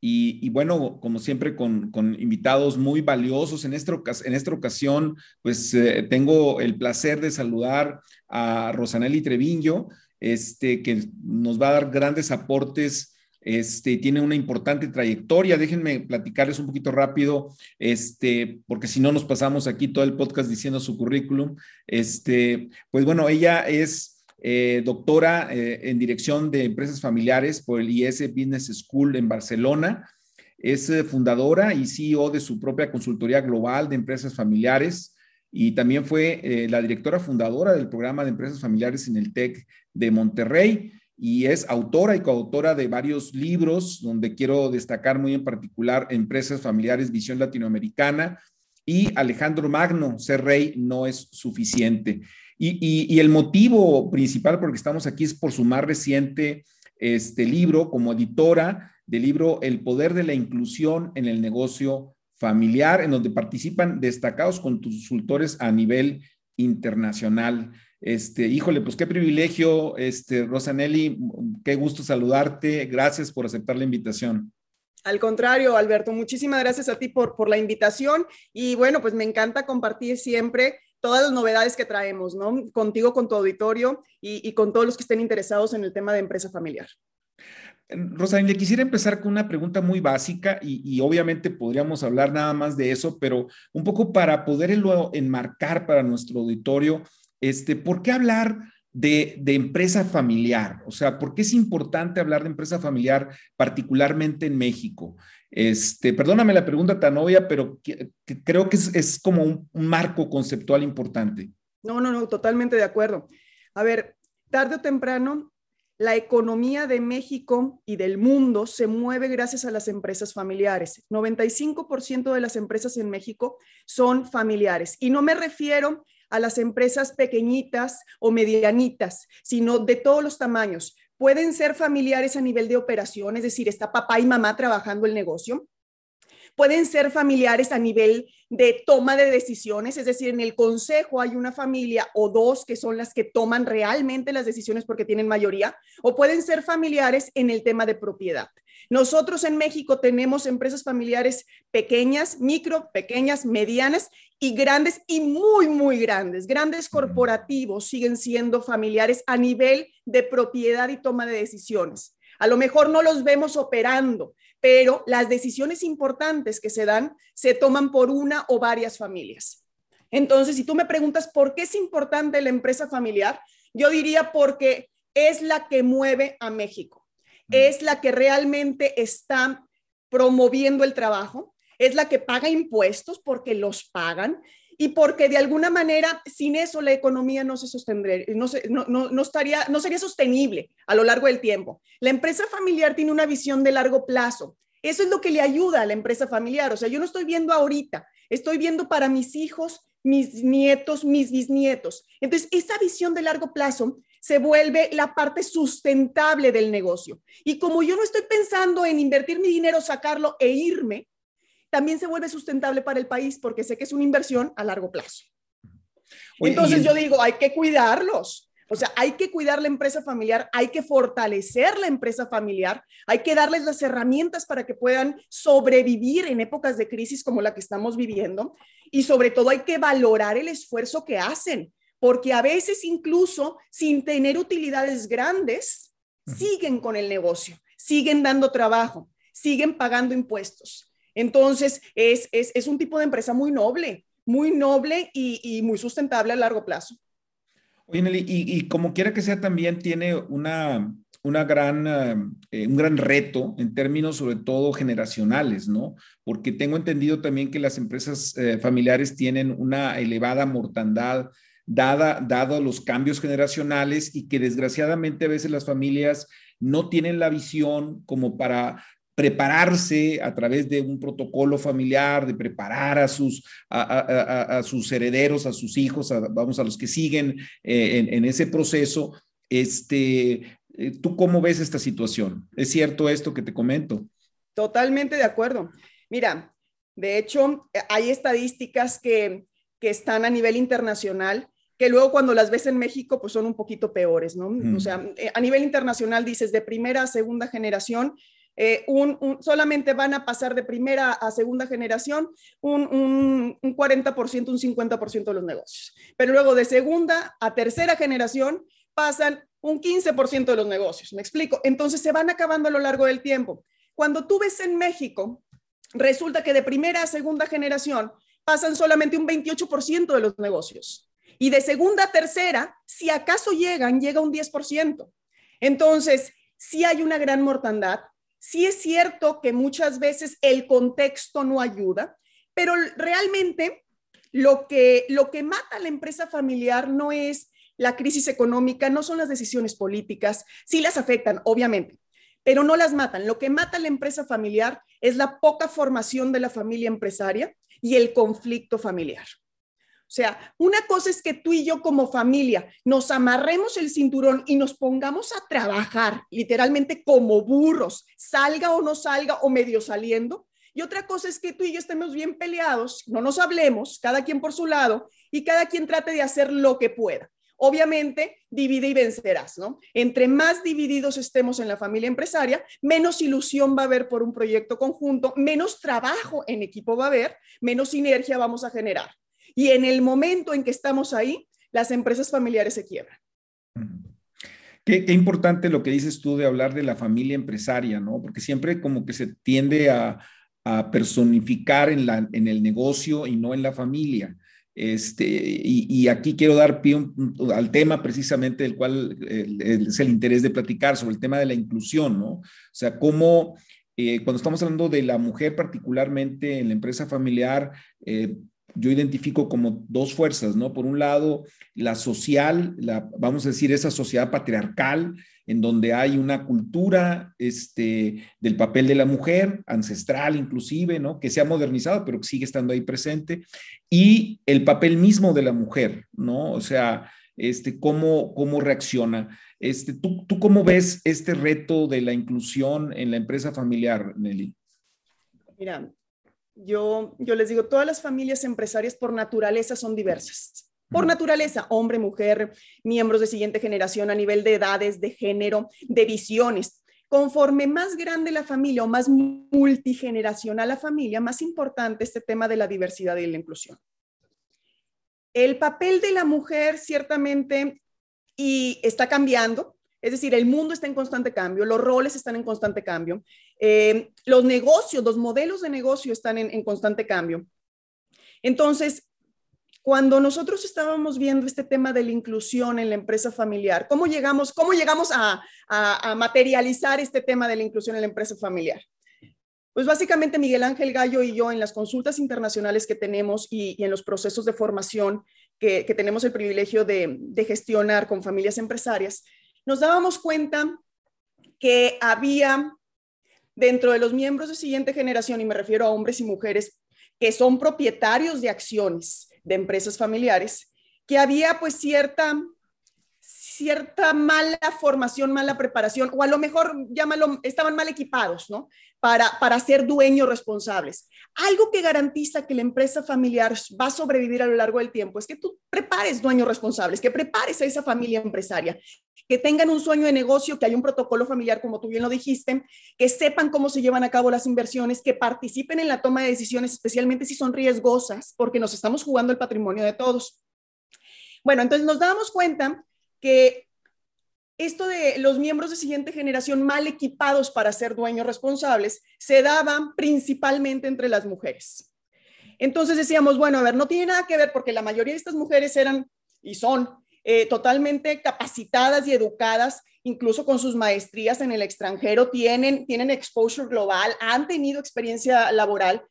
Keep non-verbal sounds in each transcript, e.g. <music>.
Y, bueno, como siempre, con, invitados muy valiosos. En esta, en esta ocasión, pues eh, tengo el placer de saludar a Rosanelli Treviño, este, que nos va a dar grandes aportes. Este, tiene una importante trayectoria. Déjenme platicarles un poquito rápido, este, porque si no nos pasamos aquí todo el podcast diciendo su currículum. Este, pues bueno, ella es eh, doctora eh, en dirección de empresas familiares por el IS Business School en Barcelona. Es eh, fundadora y CEO de su propia consultoría global de empresas familiares y también fue la directora fundadora del programa de empresas familiares en el TEC de Monterrey y es autora y coautora de varios libros donde quiero destacar muy en particular Empresas Familiares Visión Latinoamericana y Alejandro Magno, Ser Rey no es suficiente. Y, el motivo principal por el que estamos aquí es por su más reciente este libro como editora del libro El poder de la inclusión en el negocio familiar, en donde participan destacados consultores a nivel internacional. Este, híjole, pues qué privilegio, este, Rosanelli, qué gusto saludarte. Gracias por aceptar la invitación. Al contrario, Alberto, muchísimas gracias a ti por, por la invitación y bueno, pues me encanta compartir siempre todas las novedades que traemos, ¿no? Contigo, con tu auditorio y, con todos los que estén interesados en el tema de empresa familiar. Rosalina, quisiera empezar con una pregunta muy básica y, obviamente podríamos hablar nada más de eso, pero un poco para poderlo enmarcar para nuestro auditorio, este, ¿por qué hablar de, de, empresa familiar? O sea, ¿por qué es importante hablar de empresa familiar, particularmente en México? Este, perdóname la pregunta tan obvia, pero creo que es, como un, marco conceptual importante. No, no, no, totalmente de acuerdo. A ver, tarde o temprano, la economía de México y del mundo se mueve gracias a las empresas familiares. 95% de las empresas en México son familiares. Y no me refiero a las empresas pequeñitas o medianitas, sino de todos los tamaños. Pueden ser familiares a nivel de operación, es decir, está papá y mamá trabajando el negocio. Pueden ser familiares a nivel de toma de decisiones, es decir, en el consejo hay una familia o dos que son las que toman realmente las decisiones porque tienen mayoría, o pueden ser familiares en el tema de propiedad. Nosotros en México tenemos empresas familiares pequeñas, micro, pequeñas, medianas y grandes y muy, muy grandes. Grandes corporativos siguen siendo familiares a nivel de propiedad y toma de decisiones. A lo mejor no los vemos operando, pero las decisiones importantes que se dan se toman por una o varias familias. Entonces, si tú me preguntas por qué es importante la empresa familiar, yo diría porque es la que mueve a México es la que realmente está promoviendo el trabajo, es la que paga impuestos porque los pagan y porque de alguna manera sin eso la economía no se sostendría, no, no, estaría, no sería sostenible a lo largo del tiempo. La empresa familiar tiene una visión de largo plazo. Eso es lo que le ayuda a la empresa familiar. O sea, yo no estoy viendo ahorita, estoy viendo para mis hijos, mis nietos, mis bisnietos. Entonces, esa visión de largo plazo se vuelve la parte sustentable del negocio. Y como yo no estoy pensando en invertir mi dinero, sacarlo e irme, también se vuelve sustentable para el país porque sé que es una inversión a largo plazo. Entonces yo digo, hay que cuidarlos. O sea, hay que cuidar la empresa familiar, hay que fortalecer la empresa familiar, hay que darles las herramientas para que puedan sobrevivir en épocas de crisis como la que estamos viviendo y sobre todo hay que valorar el esfuerzo que hacen porque a veces incluso sin tener utilidades grandes, siguen con el negocio, siguen dando trabajo, siguen pagando impuestos. Entonces, es, es, un tipo de empresa muy noble, muy noble y, muy sustentable a largo plazo. Oye, Nelly, y, como quiera que sea, también tiene una, una gran, eh, un gran reto en términos sobre todo generacionales, ¿no? Porque tengo entendido también que las empresas eh, familiares tienen una elevada mortandad dada, dado los cambios generacionales y que desgraciadamente a veces las familias no tienen la visión como para prepararse a través de un protocolo familiar, de preparar a sus, a, sus herederos, a sus hijos, vamos a los que siguen eh, en, ese proceso. Este, eh, ¿Tú cómo ves esta situación? ¿Es cierto esto que te comento? Totalmente de acuerdo. Mira, de hecho, hay estadísticas que, que están a nivel internacional que luego cuando las ves en México, pues son un poquito peores, ¿no? O sea, eh, a nivel internacional dices de primera a segunda generación, eh, un, solamente van a pasar de primera a segunda generación un, un, un 40%, un 50% de los negocios. Pero luego de segunda a tercera generación pasan un 15% de los negocios. ¿Me explico? Entonces se van acabando a lo largo del tiempo. Cuando tú ves en México, resulta que de primera a segunda generación pasan solamente un 28% de los negocios. Y de segunda a tercera, si acaso llegan, llega un 10%. Entonces, si hay una gran mortandad, Sí es cierto que muchas veces el contexto no ayuda, pero realmente lo que, lo que mata a la empresa familiar no es la crisis económica, no son las decisiones políticas, sí las afectan, obviamente, pero no las matan. Lo que mata a la empresa familiar es la poca formación de la familia empresaria y el conflicto familiar. O sea, una cosa es que tú y yo como familia nos amarremos el cinturón y nos pongamos a trabajar literalmente como burros, salga o no salga o medio saliendo. Y otra cosa es que tú y yo estemos bien peleados, no nos hablemos, cada quien por su lado, y cada quien trate de hacer lo que pueda. Obviamente, divide y vencerás, ¿no? Entre más divididos estemos en la familia empresaria, menos ilusión va a haber por un proyecto conjunto, menos trabajo en equipo va a haber, menos sinergia vamos a generar. Y en el momento en que estamos ahí, las empresas familiares se quiebran. Qué, importante lo que dices tú de hablar de la familia empresaria, ¿no? Porque siempre como que se tiende a, personificar en, la, en el negocio y no en la familia. Este, y, aquí quiero dar pie al tema precisamente del cual es el interés de platicar, sobre el tema de la inclusión, ¿no? O sea, cómo eh, cuando estamos hablando de la mujer particularmente en la empresa familiar, eh, yo identifico como dos fuerzas, ¿no? Por un lado, la social, la, vamos a decir, esa sociedad patriarcal, en donde hay una cultura este, del papel de la mujer, ancestral inclusive, ¿no? Que se ha modernizado, pero que sigue estando ahí presente, y el papel mismo de la mujer, ¿no? O sea, este, cómo, cómo reacciona. Este, ¿tú, ¿Tú cómo ves este reto de la inclusión en la empresa familiar, Nelly? Mira, yo, yo les digo, todas las familias empresarias por naturaleza son diversas. Por naturaleza, hombre, mujer, miembros de siguiente generación a nivel de edades, de género, de visiones. Conforme más grande la familia o más multigeneracional la familia, más importante este tema de la diversidad y la inclusión. El papel de la mujer ciertamente y está cambiando, es decir, el mundo está en constante cambio, los roles están en constante cambio, eh, los negocios, los modelos de negocio están en, constante cambio. Entonces, cuando nosotros estábamos viendo este tema de la inclusión en la empresa familiar, ¿cómo llegamos, cómo llegamos a, materializar este tema de la inclusión en la empresa familiar? Pues básicamente Miguel Ángel Gallo y yo en las consultas internacionales que tenemos y, en los procesos de formación que, tenemos el privilegio de, de gestionar con familias empresarias, nos dábamos cuenta que había dentro de los miembros de siguiente generación, y me refiero a hombres y mujeres que son propietarios de acciones de empresas familiares, que había pues cierta cierta mala formación, mala preparación, o a lo mejor llámalo, estaban mal equipados, ¿no? Para, para ser dueños responsables. Algo que garantiza que la empresa familiar va a sobrevivir a lo largo del tiempo es que tú prepares dueños responsables, que prepares a esa familia empresaria, que tengan un sueño de negocio, que haya un protocolo familiar, como tú bien lo dijiste, que sepan cómo se llevan a cabo las inversiones, que participen en la toma de decisiones, especialmente si son riesgosas, porque nos estamos jugando el patrimonio de todos. Bueno, entonces nos damos cuenta que esto de los miembros de siguiente generación mal equipados para ser dueños responsables se daban principalmente entre las mujeres. Entonces decíamos, bueno, a ver, no tiene nada que ver porque la mayoría de estas mujeres eran y son eh, totalmente capacitadas y educadas, incluso con sus maestrías en el extranjero, tienen, tienen exposure global, han tenido experiencia laboral,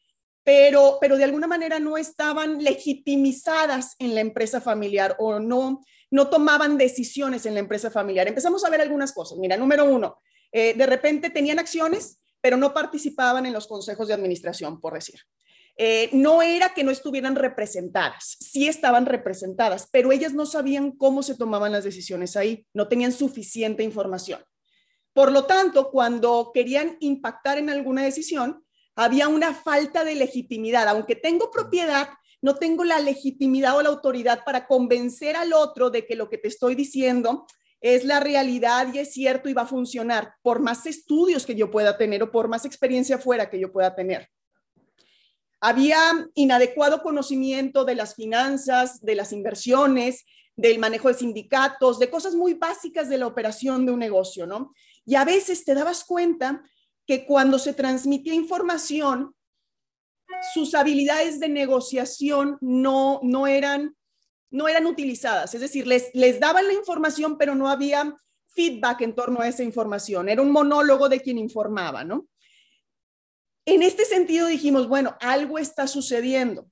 pero, pero de alguna manera no estaban legitimizadas en la empresa familiar o no, no tomaban decisiones en la empresa familiar. Empezamos a ver algunas cosas. Mira, número uno, eh, de repente tenían acciones, pero no participaban en los consejos de administración, por decir. Eh, no era que no estuvieran representadas, sí estaban representadas, pero ellas no sabían cómo se tomaban las decisiones ahí, no tenían suficiente información. Por lo tanto, cuando querían impactar en alguna decisión, había una falta de legitimidad. Aunque tengo propiedad, no tengo la legitimidad o la autoridad para convencer al otro de que lo que te estoy diciendo es la realidad y es cierto y va a funcionar, por más estudios que yo pueda tener o por más experiencia fuera que yo pueda tener. Había inadecuado conocimiento de las finanzas, de las inversiones, del manejo de sindicatos, de cosas muy básicas de la operación de un negocio, ¿no? Y a veces te dabas cuenta que cuando se transmitía información, sus habilidades de negociación no, no, eran, no eran utilizadas. Es decir, les, les daban la información, pero no había feedback en torno a esa información. Era un monólogo de quien informaba, ¿no? En este sentido dijimos, bueno, algo está sucediendo.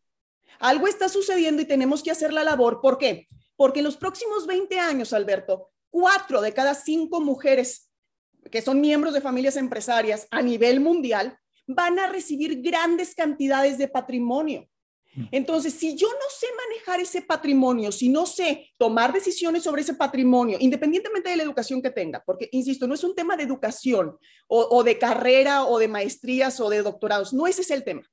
Algo está sucediendo y tenemos que hacer la labor. ¿Por qué? Porque en los próximos 20 años, Alberto, cuatro de cada cinco mujeres que son miembros de familias empresarias a nivel mundial van a recibir grandes cantidades de patrimonio. Mm. Entonces, si yo no sé manejar ese patrimonio, si no sé tomar decisiones sobre ese patrimonio, independientemente de la educación que tenga, porque, insisto, no es un tema de educación o, de carrera o de maestrías o de doctorados, no ese es el tema.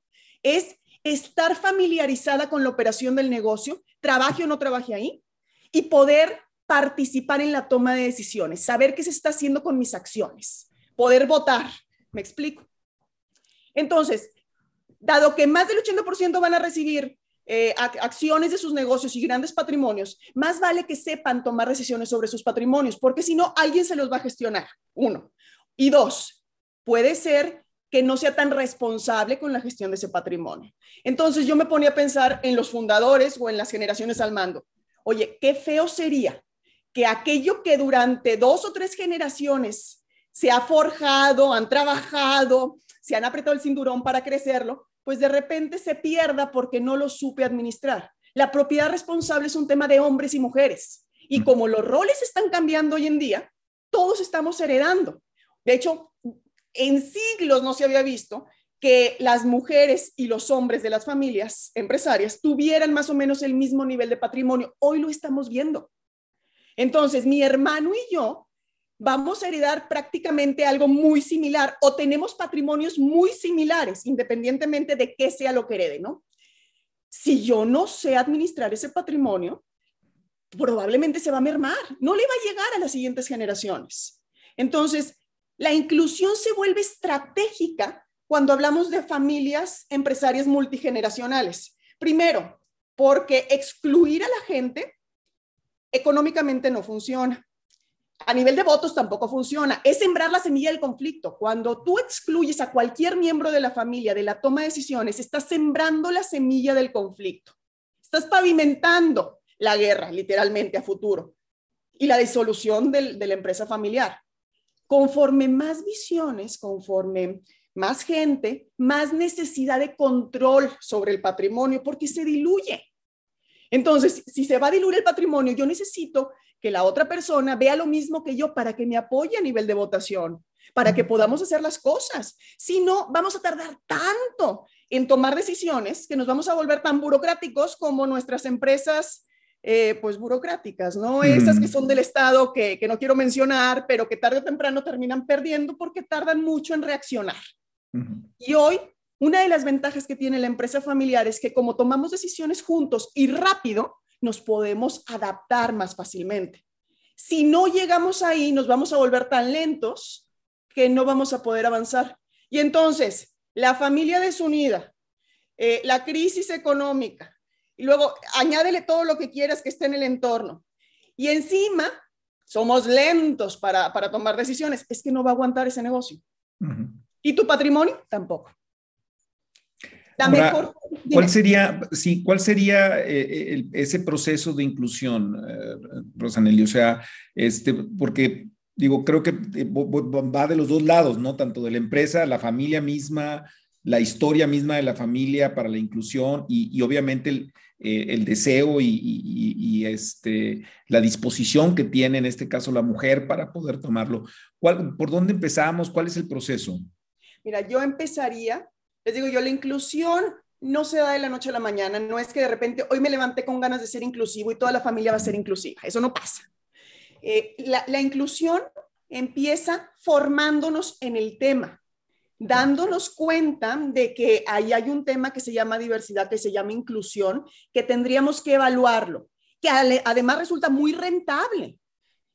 Es estar familiarizada con la operación del negocio, trabaje o no trabaje ahí, y poder participar en la toma de decisiones, saber qué se está haciendo con mis acciones, poder votar. ¿Me explico? Entonces, dado que más del 80% van a recibir eh, acciones de sus negocios y grandes patrimonios, más vale que sepan tomar decisiones sobre sus patrimonios, porque si no, alguien se los va a gestionar, uno. Y dos, puede ser que no sea tan responsable con la gestión de ese patrimonio. Entonces yo me ponía a pensar en los fundadores o en las generaciones al mando. Oye, qué feo sería que aquello que durante dos o tres generaciones se ha forjado, han trabajado, se han apretado el cinturón para crecerlo, pues de repente se pierda porque no lo supe administrar. La propiedad responsable es un tema de hombres y mujeres. Y como los roles están cambiando hoy en día, todos estamos heredando. De hecho, en siglos no se había visto que las mujeres y los hombres de las familias empresarias tuvieran más o menos el mismo nivel de patrimonio. Hoy lo estamos viendo. Entonces, mi hermano y yo vamos a heredar prácticamente algo muy similar o tenemos patrimonios muy similares, independientemente de qué sea lo que herede, ¿no? Si yo no sé administrar ese patrimonio, probablemente se va a mermar, no le va a llegar a las siguientes generaciones. Entonces, la inclusión se vuelve estratégica cuando hablamos de familias empresarias multigeneracionales. Primero, porque excluir a la gente económicamente no funciona a nivel de votos tampoco funciona. Es sembrar la semilla del conflicto. Cuando tú excluyes a cualquier miembro de la familia de la toma de decisiones, estás sembrando la semilla del conflicto. Estás pavimentando la guerra, literalmente, a futuro. Y la disolución de la empresa familiar. Conforme más visiones, conforme más gente, más necesidad de control sobre el patrimonio, porque se diluye. Entonces, si se va a diluir el patrimonio, yo necesito que la otra persona vea lo mismo que yo para que me apoye a nivel de votación, para que podamos hacer las cosas. Si no, vamos a tardar tanto en tomar decisiones que nos vamos a volver tan burocráticos como nuestras empresas, eh, pues burocráticas, ¿no? Esas que son del Estado que, que, no quiero mencionar, pero que tarde o temprano terminan perdiendo porque tardan mucho en reaccionar. Y hoy, una de las ventajas que tiene la empresa familiar es que como tomamos decisiones juntos y rápido, nos podemos adaptar más fácilmente. Si no llegamos ahí, nos vamos a volver tan lentos que no vamos a poder avanzar. Y entonces, la familia desunida, eh, la crisis económica, y luego añádele todo lo que quieras que esté en el entorno. Y encima, somos lentos para, tomar decisiones. Es que no va a aguantar ese negocio. Y tu patrimonio tampoco. ¿Cuál sería, sí, cuál sería eh, ese proceso de inclusión, eh, Rosanelli? O sea, este, porque digo, creo que eh, va de los dos lados, ¿no? Tanto de la empresa, la familia misma, la historia misma de la familia para la inclusión y, obviamente el, el deseo y, y, este, la disposición que tiene en este caso la mujer para poder tomarlo. ¿Cuál, ¿Por dónde empezamos? ¿Cuál es el proceso? Mira, yo empezaría, les digo yo, la inclusión no se da de la noche a la mañana, no es que de repente hoy me levanté con ganas de ser inclusivo y toda la familia va a ser inclusiva, eso no pasa. Eh, la, la inclusión empieza formándonos en el tema, dándonos cuenta de que ahí hay un tema que se llama diversidad, que se llama inclusión, que tendríamos que evaluarlo, que además resulta muy rentable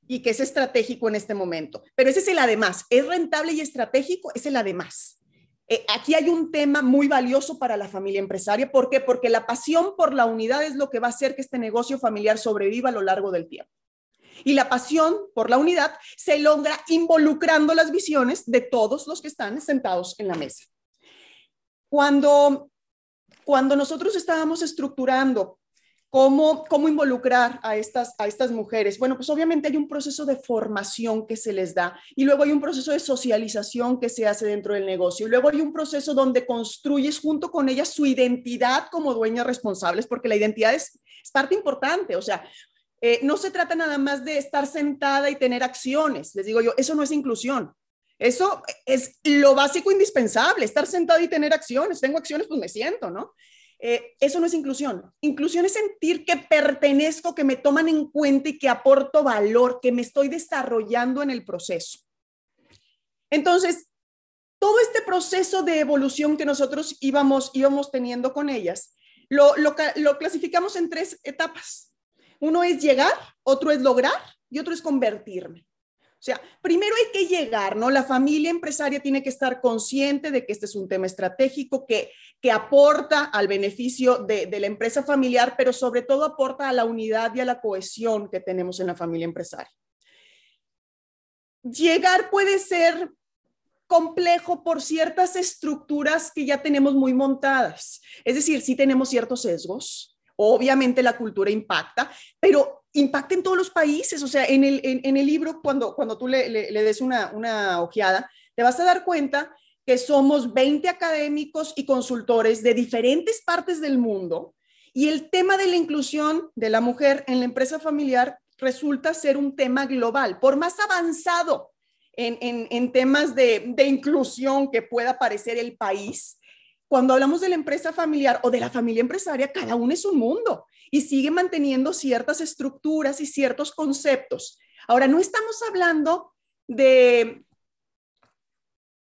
y que es estratégico en este momento. Pero ese es el además, es rentable y estratégico, es el además. Eh, aquí hay un tema muy valioso para la familia empresaria. ¿Por qué? Porque la pasión por la unidad es lo que va a hacer que este negocio familiar sobreviva a lo largo del tiempo. Y la pasión por la unidad se logra involucrando las visiones de todos los que están sentados en la mesa. Cuando, cuando nosotros estábamos estructurando ¿Cómo, ¿Cómo, involucrar a estas, a estas mujeres? Bueno, pues obviamente hay un proceso de formación que se les da y luego hay un proceso de socialización que se hace dentro del negocio y luego hay un proceso donde construyes junto con ellas su identidad como dueñas responsables, porque la identidad es, es parte importante, o sea, eh, no se trata nada más de estar sentada y tener acciones, les digo yo, eso no es inclusión. Eso es lo básico indispensable, estar sentada y tener acciones. Tengo acciones, pues me siento, ¿no? Eh, eso no es inclusión. Inclusión es sentir que pertenezco, que me toman en cuenta y que aporto valor, que me estoy desarrollando en el proceso. Entonces, todo este proceso de evolución que nosotros íbamos, íbamos teniendo con ellas, lo, lo clasificamos en tres etapas. Uno es llegar, otro es lograr y otro es convertirme. O sea, primero hay que llegar, ¿no? La familia empresaria tiene que estar consciente de que este es un tema estratégico que, que aporta al beneficio de, de la empresa familiar, pero sobre todo aporta a la unidad y a la cohesión que tenemos en la familia empresaria. Llegar puede ser complejo por ciertas estructuras que ya tenemos muy montadas. Es decir, sí tenemos ciertos sesgos, obviamente la cultura impacta, pero impacta en todos los países. O sea, en el, libro, cuando, cuando tú le, le, des una, una ojeada, te vas a dar cuenta que somos 20 académicos y consultores de diferentes partes del mundo y el tema de la inclusión de la mujer en la empresa familiar resulta ser un tema global. Por más avanzado en, en, en temas de, de, inclusión que pueda parecer el país, cuando hablamos de la empresa familiar o de la familia empresaria, cada uno es un mundo y sigue manteniendo ciertas estructuras y ciertos conceptos. Ahora, no estamos hablando de,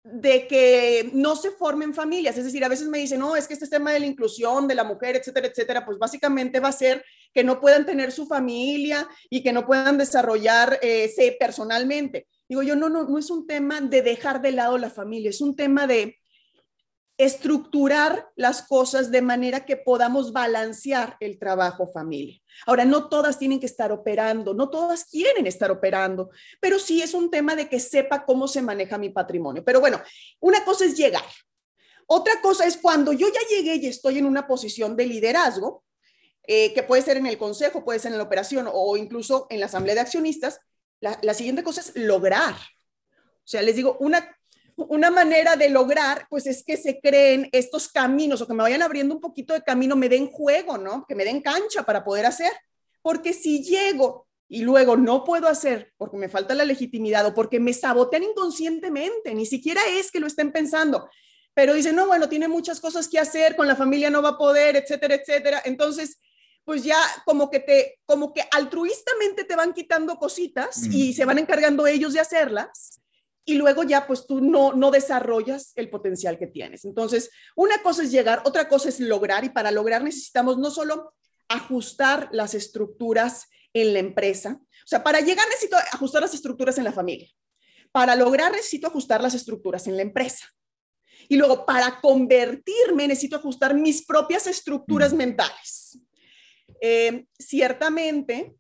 de que no se formen familias, es decir, a veces me dicen, no, es que este tema de la inclusión de la mujer, etcétera, etcétera, pues básicamente va a ser que no puedan tener su familia y que no puedan desarrollarse personalmente. Digo yo, no, no, no es un tema de dejar de lado la familia, es un tema de estructurar las cosas de manera que podamos balancear el trabajo familia. Ahora, no todas tienen que estar operando, no todas quieren estar operando, pero sí es un tema de que sepa cómo se maneja mi patrimonio. Pero bueno, una cosa es llegar. Otra cosa es cuando yo ya llegué y estoy en una posición de liderazgo, eh, que puede ser en el consejo, puede ser en la operación o incluso en la asamblea de accionistas, la, la siguiente cosa es lograr. O sea, les digo, una una manera de lograr, pues es que se creen estos caminos o que me vayan abriendo un poquito de camino, me den juego, ¿no? Que me den cancha para poder hacer. Porque si llego y luego no puedo hacer porque me falta la legitimidad o porque me sabotean inconscientemente, ni siquiera es que lo estén pensando, pero dicen, no, bueno, tiene muchas cosas que hacer, con la familia no va a poder, etcétera, etcétera. Entonces, pues ya como que te, como que altruistamente te van quitando cositas y se van encargando ellos de hacerlas y luego ya pues tú no, no desarrollas el potencial que tienes. Entonces, una cosa es llegar, otra cosa es lograr y para lograr necesitamos no solo ajustar las estructuras en la empresa, o sea, para llegar necesito ajustar las estructuras en la familia. Para lograr necesito ajustar las estructuras en la empresa. Y luego, para convertirme, necesito ajustar mis propias estructuras mm. mentales. Eh, ciertamente,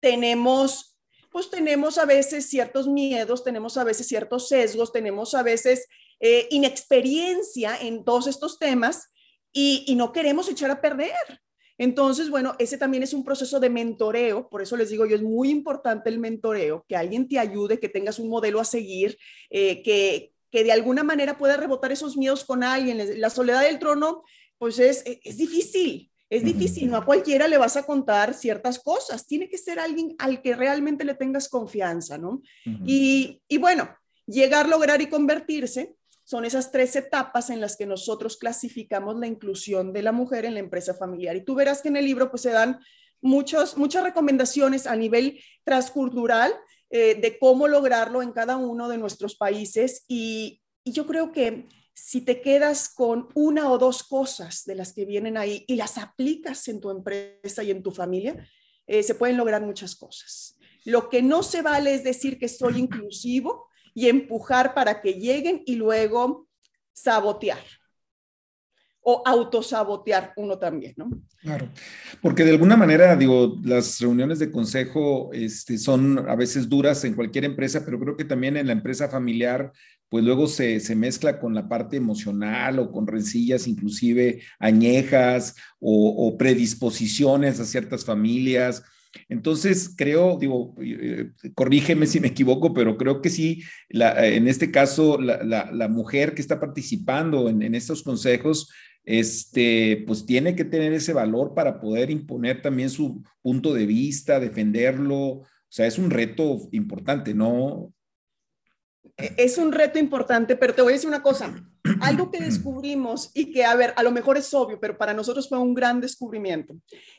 tenemos pues tenemos a veces ciertos miedos, tenemos a veces ciertos sesgos, tenemos a veces eh, inexperiencia en todos estos temas y, no queremos echar a perder. Entonces, bueno, ese también es un proceso de mentoreo, por eso les digo yo, es muy importante el mentoreo, que alguien te ayude, que tengas un modelo a seguir, eh, que, que de alguna manera pueda rebotar esos miedos con alguien. La soledad del trono, pues es, es difícil, es difícil, no a cualquiera le vas a contar ciertas cosas, tiene que ser alguien al que realmente le tengas confianza, ¿no? y, y, bueno, llegar, lograr y convertirse, son esas tres etapas en las que nosotros clasificamos la inclusión de la mujer en la empresa familiar. Y tú verás que en el libro pues se dan muchos, muchas recomendaciones a nivel transcultural eh, de cómo lograrlo en cada uno de nuestros países. Y, y yo creo que si te quedas con una o dos cosas de las que vienen ahí y las aplicas en tu empresa y en tu familia, eh, se pueden lograr muchas cosas. Lo que no se vale es decir que soy <laughs> inclusivo y empujar para que lleguen y luego sabotear o autosabotear uno también, ¿no? Claro, porque de alguna manera, digo, las reuniones de consejo este, son a veces duras en cualquier empresa, pero creo que también en la empresa familiar, pues luego se, se mezcla con la parte emocional o con rencillas inclusive añejas o, predisposiciones a ciertas familias entonces, creo, digo, eh, corrígeme si me equivoco, pero creo que sí, en este caso, la, mujer que está participando en, estos consejos, este, pues tiene que tener ese valor para poder imponer también su punto de vista, defenderlo. O sea, es un reto importante, ¿no? E, es un reto importante, pero te voy a decir una cosa. Algo que descubrimos y que, a ver, a lo mejor es obvio, pero para nosotros fue un gran descubrimiento,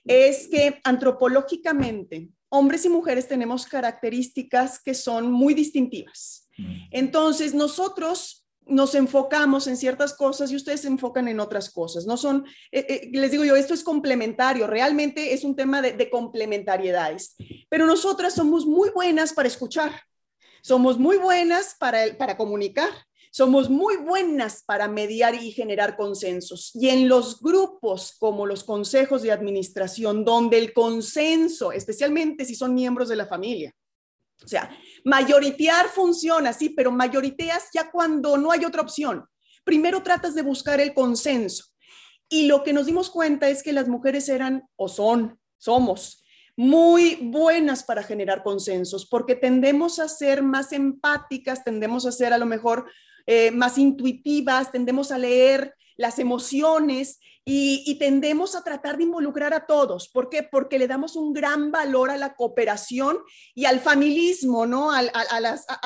es que antropológicamente hombres y mujeres tenemos características que son muy distintivas. Mm. Entonces, nosotros nos enfocamos en ciertas cosas y ustedes se enfocan en otras cosas. No son, eh, eh, les digo yo, esto es complementario, realmente es un tema de, de complementariedades, pero nosotras somos muy buenas para escuchar, somos muy buenas para, para comunicar, somos muy buenas para mediar y generar consensos. Y en los grupos como los consejos de administración, donde el consenso, especialmente si son miembros de la familia, o sea, mayoritear funciona, sí, pero mayoriteas ya cuando no hay otra opción. Primero tratas de buscar el consenso. Y lo que nos dimos cuenta es que las mujeres eran o son, somos muy buenas para generar consensos, porque tendemos a ser más empáticas, tendemos a ser a lo mejor eh, más intuitivas, tendemos a leer las emociones y, tendemos a tratar de involucrar a todos. ¿Por qué? Porque le damos un gran valor a la cooperación y al familismo, ¿no? A,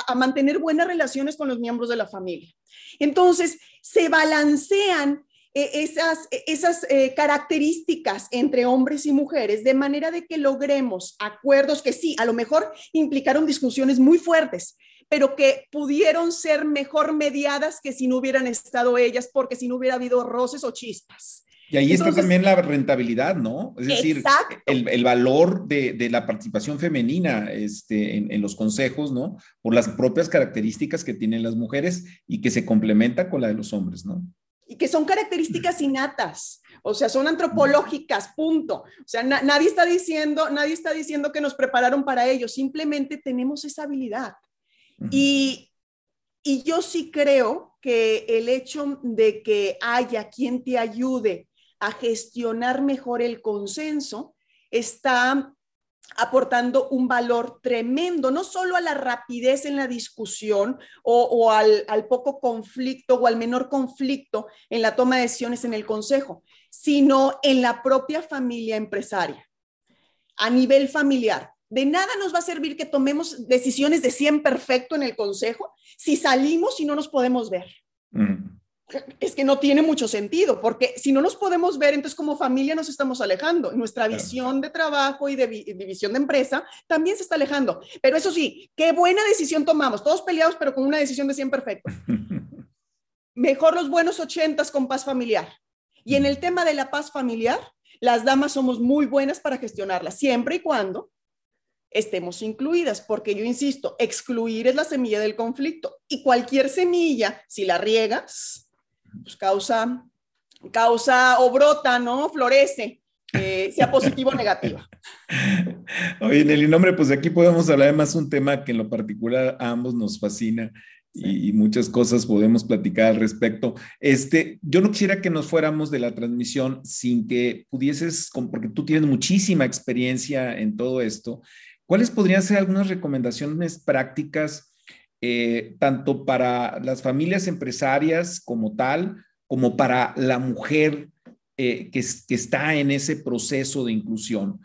a, mantener buenas relaciones con los miembros de la familia. Entonces, se balancean esas, esas eh, características entre hombres y mujeres de manera de que logremos acuerdos que sí, a lo mejor implicaron discusiones muy fuertes, pero que pudieron ser mejor mediadas que si no hubieran estado ellas, porque si no hubiera habido roces o chispas. Y ahí está también la rentabilidad, ¿no? Es decir, el, el, valor de, de, la participación femenina este, en, en, los consejos, ¿no? Por las propias características que tienen las mujeres y que se complementa con la de los hombres, ¿no? Y que son características innatas, o sea, son antropológicas, punto. O sea, nadie, está diciendo, nadie está diciendo que nos prepararon para ello, simplemente tenemos esa habilidad. Y, yo sí creo que el hecho de que haya quien te ayude a gestionar mejor el consenso está aportando un valor tremendo, no solo a la rapidez en la discusión o, al, poco conflicto o al menor conflicto en la toma de decisiones en el consejo, sino en la propia familia empresaria, a nivel familiar. De nada nos va a servir que tomemos decisiones de 100 perfecto en el consejo si salimos y no nos podemos ver. Es que no tiene mucho sentido, porque si no nos podemos ver, entonces como familia nos estamos alejando. Nuestra visión de trabajo y de, visión de empresa también se está alejando. Pero eso sí, qué buena decisión tomamos. Todos peleados, pero con una decisión de 100 perfecto. <laughs> Mejor los buenos ochentas con paz familiar. Y en el tema de la paz familiar, las damas somos muy buenas para gestionarla, siempre y cuando estemos incluidas, porque yo insisto, excluir es la semilla del conflicto y cualquier semilla, si la riegas, pues causa, causa o brota, ¿no? Florece, eh, sea positiva o negativa. <laughs> Oye, Nelly, nombre, pues aquí podemos hablar de más un tema que en lo particular a ambos nos fascina y, muchas cosas podemos platicar al respecto. Este, yo no quisiera que nos fuéramos de la transmisión sin que pudieses, porque tú tienes muchísima experiencia en todo esto, ¿Cuáles podrían ser algunas recomendaciones prácticas, eh, tanto para las familias empresarias como tal, como para la mujer eh, que, que, está en ese proceso de inclusión?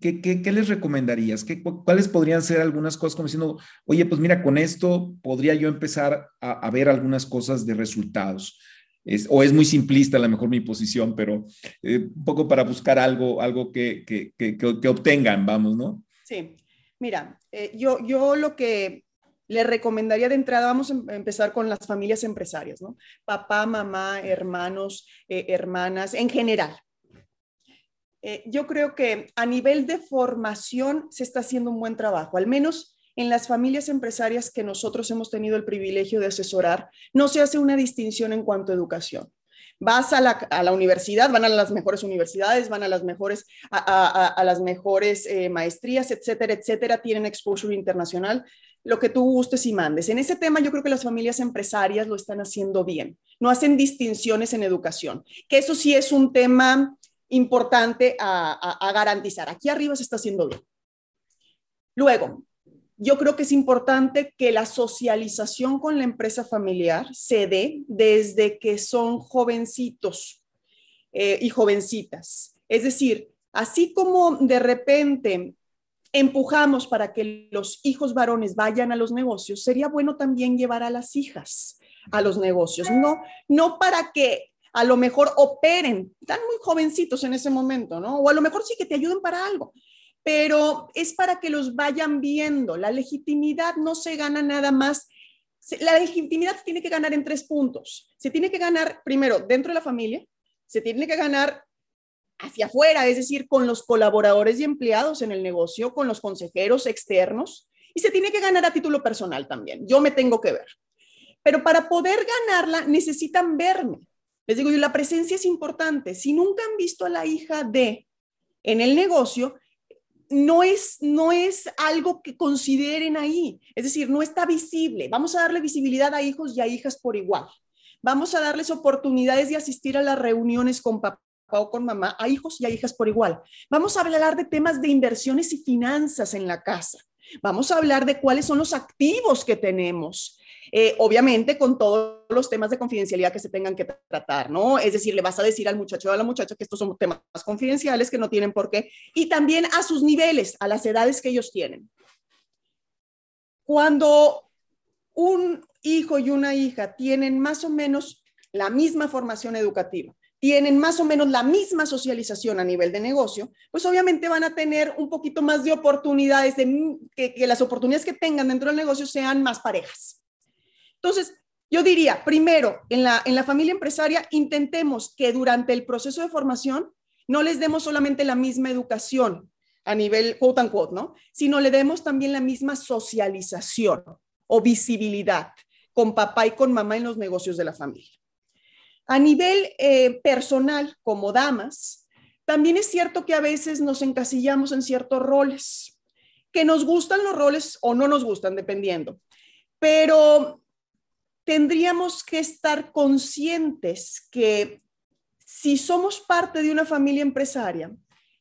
¿qué, les recomendarías? ¿Qué, ¿Cuáles podrían ser algunas cosas como diciendo, oye, pues mira, con esto podría yo empezar a, ver algunas cosas de resultados? Es, o es muy simplista a lo mejor mi posición, pero eh, un poco para buscar algo, algo que, que, que, obtengan, vamos, ¿no? Sí, mira, eh, yo, yo lo que le recomendaría de entrada, vamos a em, empezar con las familias empresarias, ¿no? Papá, mamá, hermanos, eh, hermanas, en general. Eh, yo creo que a nivel de formación se está haciendo un buen trabajo, al menos en las familias empresarias que nosotros hemos tenido el privilegio de asesorar, no se hace una distinción en cuanto a educación. Vas a la, universidad, van a las mejores universidades, van a las mejores, a, las mejores eh, maestrías, etcétera, etcétera, tienen exposure internacional, lo que tú gustes y mandes. En ese tema yo creo que las familias empresarias lo están haciendo bien, no hacen distinciones en educación, que eso sí es un tema importante a, garantizar. Aquí arriba se está haciendo bien. Luego, yo creo que es importante que la socialización con la empresa familiar se dé desde que son jovencitos eh, y jovencitas. Es decir, así como de repente empujamos para que los hijos varones vayan a los negocios, sería bueno también llevar a las hijas a los negocios, no, no para que a lo mejor operen, están muy jovencitos en ese momento, ¿no? O a lo mejor sí que te ayuden para algo, pero es para que los vayan viendo. La legitimidad no se gana nada más. La legitimidad se tiene que ganar en tres puntos. Se tiene que ganar primero dentro de la familia, se tiene que ganar hacia afuera, es decir, con los colaboradores y empleados en el negocio, con los consejeros externos, y se tiene que ganar a título personal también. Yo me tengo que ver. Pero para poder ganarla necesitan verme. Les digo yo, la presencia es importante. Si nunca han visto a la hija de en el negocio, no es, no es algo que consideren ahí. Es decir, no está visible. Vamos a darle visibilidad a hijos y a hijas por igual. Vamos a darles oportunidades de asistir a las reuniones con papá o con mamá, a hijos y a hijas por igual. Vamos a hablar de temas de inversiones y finanzas en la casa. Vamos a hablar de cuáles son los activos que tenemos. Eh, obviamente con todos los temas de confidencialidad que se tengan que tratar, ¿no? Es decir, le vas a decir al muchacho o a la muchacha que estos son temas confidenciales que no tienen por qué, y también a sus niveles, a las edades que ellos tienen. Cuando un hijo y una hija tienen más o menos la misma formación educativa, tienen más o menos la misma socialización a nivel de negocio, pues obviamente van a tener un poquito más de oportunidades, de, que, las oportunidades que tengan dentro del negocio sean más parejas. Entonces, yo diría, primero, en la, en la familia empresaria, intentemos que durante el proceso de formación no les demos solamente la misma educación a nivel quote unquote, ¿no? Sino le demos también la misma socialización o visibilidad con papá y con mamá en los negocios de la familia. A nivel eh, personal, como damas, también es cierto que a veces nos encasillamos en ciertos roles, que nos gustan los roles o no nos gustan, dependiendo. Pero tendríamos que estar conscientes que si somos parte de una familia empresaria,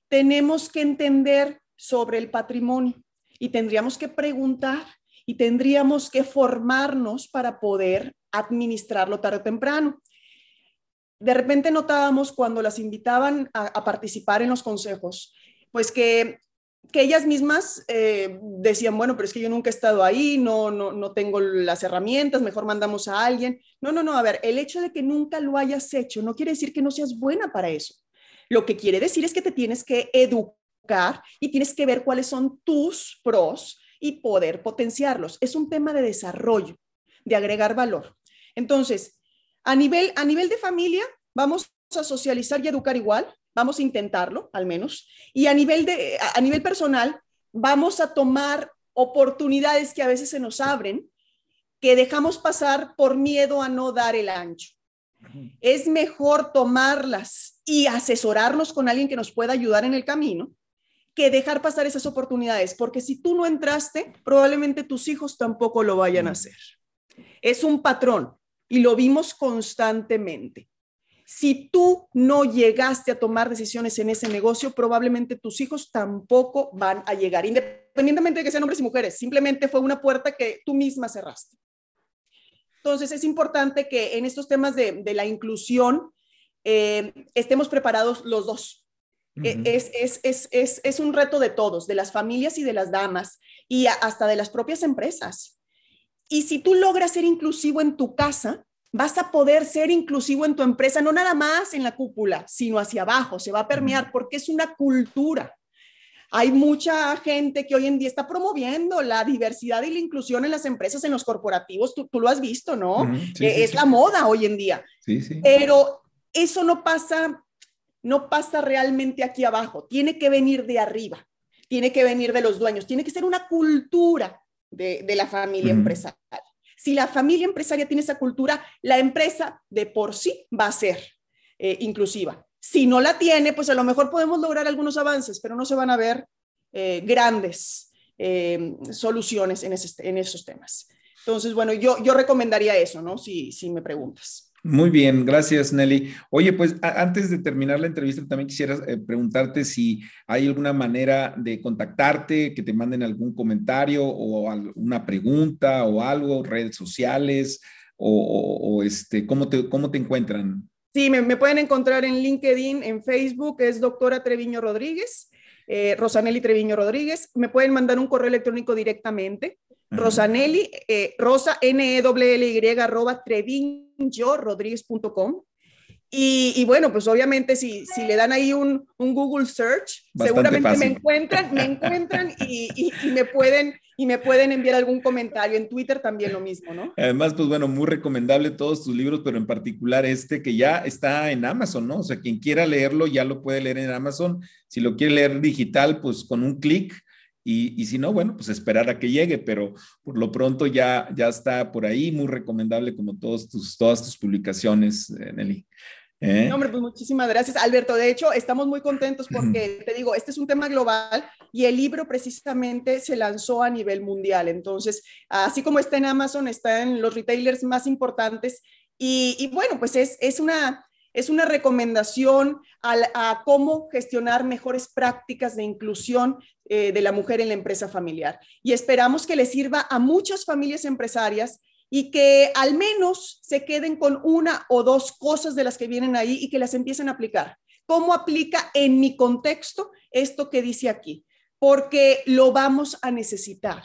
tenemos que entender sobre el patrimonio y tendríamos que preguntar y tendríamos que formarnos para poder administrarlo tarde o temprano. De repente notábamos cuando las invitaban a, participar en los consejos, pues que que ellas mismas eh, decían, bueno, pero es que yo nunca he estado ahí, no, no, no tengo las herramientas, mejor mandamos a alguien. No, no, no, a ver, el hecho de que nunca lo hayas hecho no quiere decir que no seas buena para eso. Lo que quiere decir es que te tienes que educar y tienes que ver cuáles son tus pros y poder potenciarlos. Es un tema de desarrollo, de agregar valor. Entonces, a nivel, a nivel de familia, vamos a socializar y educar igual, vamos a intentarlo al menos, y a nivel, de, a nivel personal, vamos a tomar oportunidades que a veces se nos abren, que dejamos pasar por miedo a no dar el ancho. Es mejor tomarlas y asesorarnos con alguien que nos pueda ayudar en el camino que dejar pasar esas oportunidades, porque si tú no entraste, probablemente tus hijos tampoco lo vayan a hacer. Es un patrón y lo vimos constantemente. Si tú no llegaste a tomar decisiones en ese negocio, probablemente tus hijos tampoco van a llegar, independientemente de que sean hombres y mujeres. Simplemente fue una puerta que tú misma cerraste. Entonces, es importante que en estos temas de, la inclusión eh, estemos preparados los dos. e, es, es, es, es, es un reto de todos, de las familias y de las damas, y hasta de las propias empresas. Y si tú logras ser inclusivo en tu casa, vas a poder ser inclusivo en tu empresa, no nada más en la cúpula, sino hacia abajo, se va a permear porque es una cultura. Hay mucha gente que hoy en día está promoviendo la diversidad y la inclusión en las empresas, en los corporativos, tú, lo has visto, ¿no? Eh, es la moda hoy en día. Pero eso no pasa, no pasa realmente aquí abajo, tiene que venir de arriba, tiene que venir de los dueños, tiene que ser una cultura de, la familia empresarial. Si la familia empresaria tiene esa cultura, la empresa de por sí va a ser eh, inclusiva. Si no la tiene, pues a lo mejor podemos lograr algunos avances, pero no se van a ver eh, grandes eh, soluciones en, en, esos temas. Entonces, bueno, yo, yo recomendaría eso, ¿no? Si, si me preguntas. Muy bien, gracias Nelly. Oye, pues antes de terminar la entrevista, también quisiera eh, preguntarte si hay alguna manera de contactarte, que te manden algún comentario o alguna pregunta o algo, redes sociales o, este, ¿cómo te, cómo te encuentran? Sí, me, pueden encontrar en LinkedIn, en Facebook, es doctora Treviño Rodríguez, eh, Rosanelli Treviño Rodríguez. Me pueden mandar un correo electrónico directamente, Rosanelli, eh, rosa, n e l y arroba treviñorodríguez.com. Y, y, bueno, pues obviamente si, si le dan ahí un, un Google Search, seguramente me encuentran, me encuentran y, y, me pueden, y me pueden enviar algún comentario. En Twitter también lo mismo, ¿no? Además, pues bueno, muy recomendable todos tus libros, pero en particular este que ya está en Amazon, ¿no? O sea, quien quiera leerlo ya lo puede leer en Amazon. Si lo quiere leer digital, pues con un clic y, si no, bueno, pues esperar a que llegue, pero por lo pronto ya, ya está por ahí, muy recomendable como todos tus, todas tus publicaciones, eh, Nelly. ¿Eh? hombre, pues muchísimas gracias, Alberto. De hecho, estamos muy contentos porque, te digo, este es un tema global y el libro precisamente se lanzó a nivel mundial. Entonces, así como está en Amazon, está en los retailers más importantes. Y, y bueno, pues es, es una es una recomendación a, cómo gestionar mejores prácticas de inclusión eh, de la mujer en la empresa familiar. Y esperamos que le sirva a muchas familias empresarias y que al menos se queden con una o dos cosas de las que vienen ahí y que las empiecen a aplicar. ¿Cómo aplica en mi contexto esto que dice aquí? Porque lo vamos a necesitar.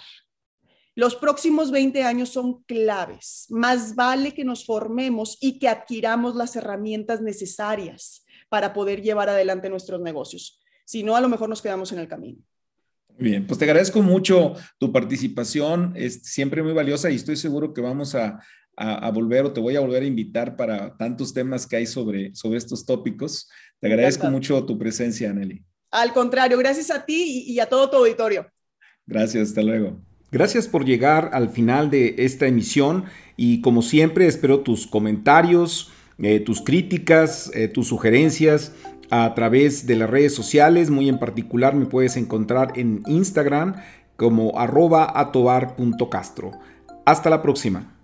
Los próximos 20 años son claves. Más vale que nos formemos y que adquiramos las herramientas necesarias para poder llevar adelante nuestros negocios. Si no, a lo mejor nos quedamos en el camino. Bien, pues te agradezco mucho tu participación, es siempre muy valiosa y estoy seguro que vamos a, volver o te voy a volver a invitar para tantos temas que hay sobre, sobre estos tópicos. Te agradezco mucho tu presencia, Nelly. Al contrario, gracias a ti y a todo tu auditorio. Gracias, hasta luego. Gracias por llegar al final de esta emisión y como siempre espero tus comentarios, eh, tus críticas, eh, tus sugerencias a través de las redes sociales. Muy en particular me puedes encontrar en Instagram como arroba atobar.castro. Hasta la próxima.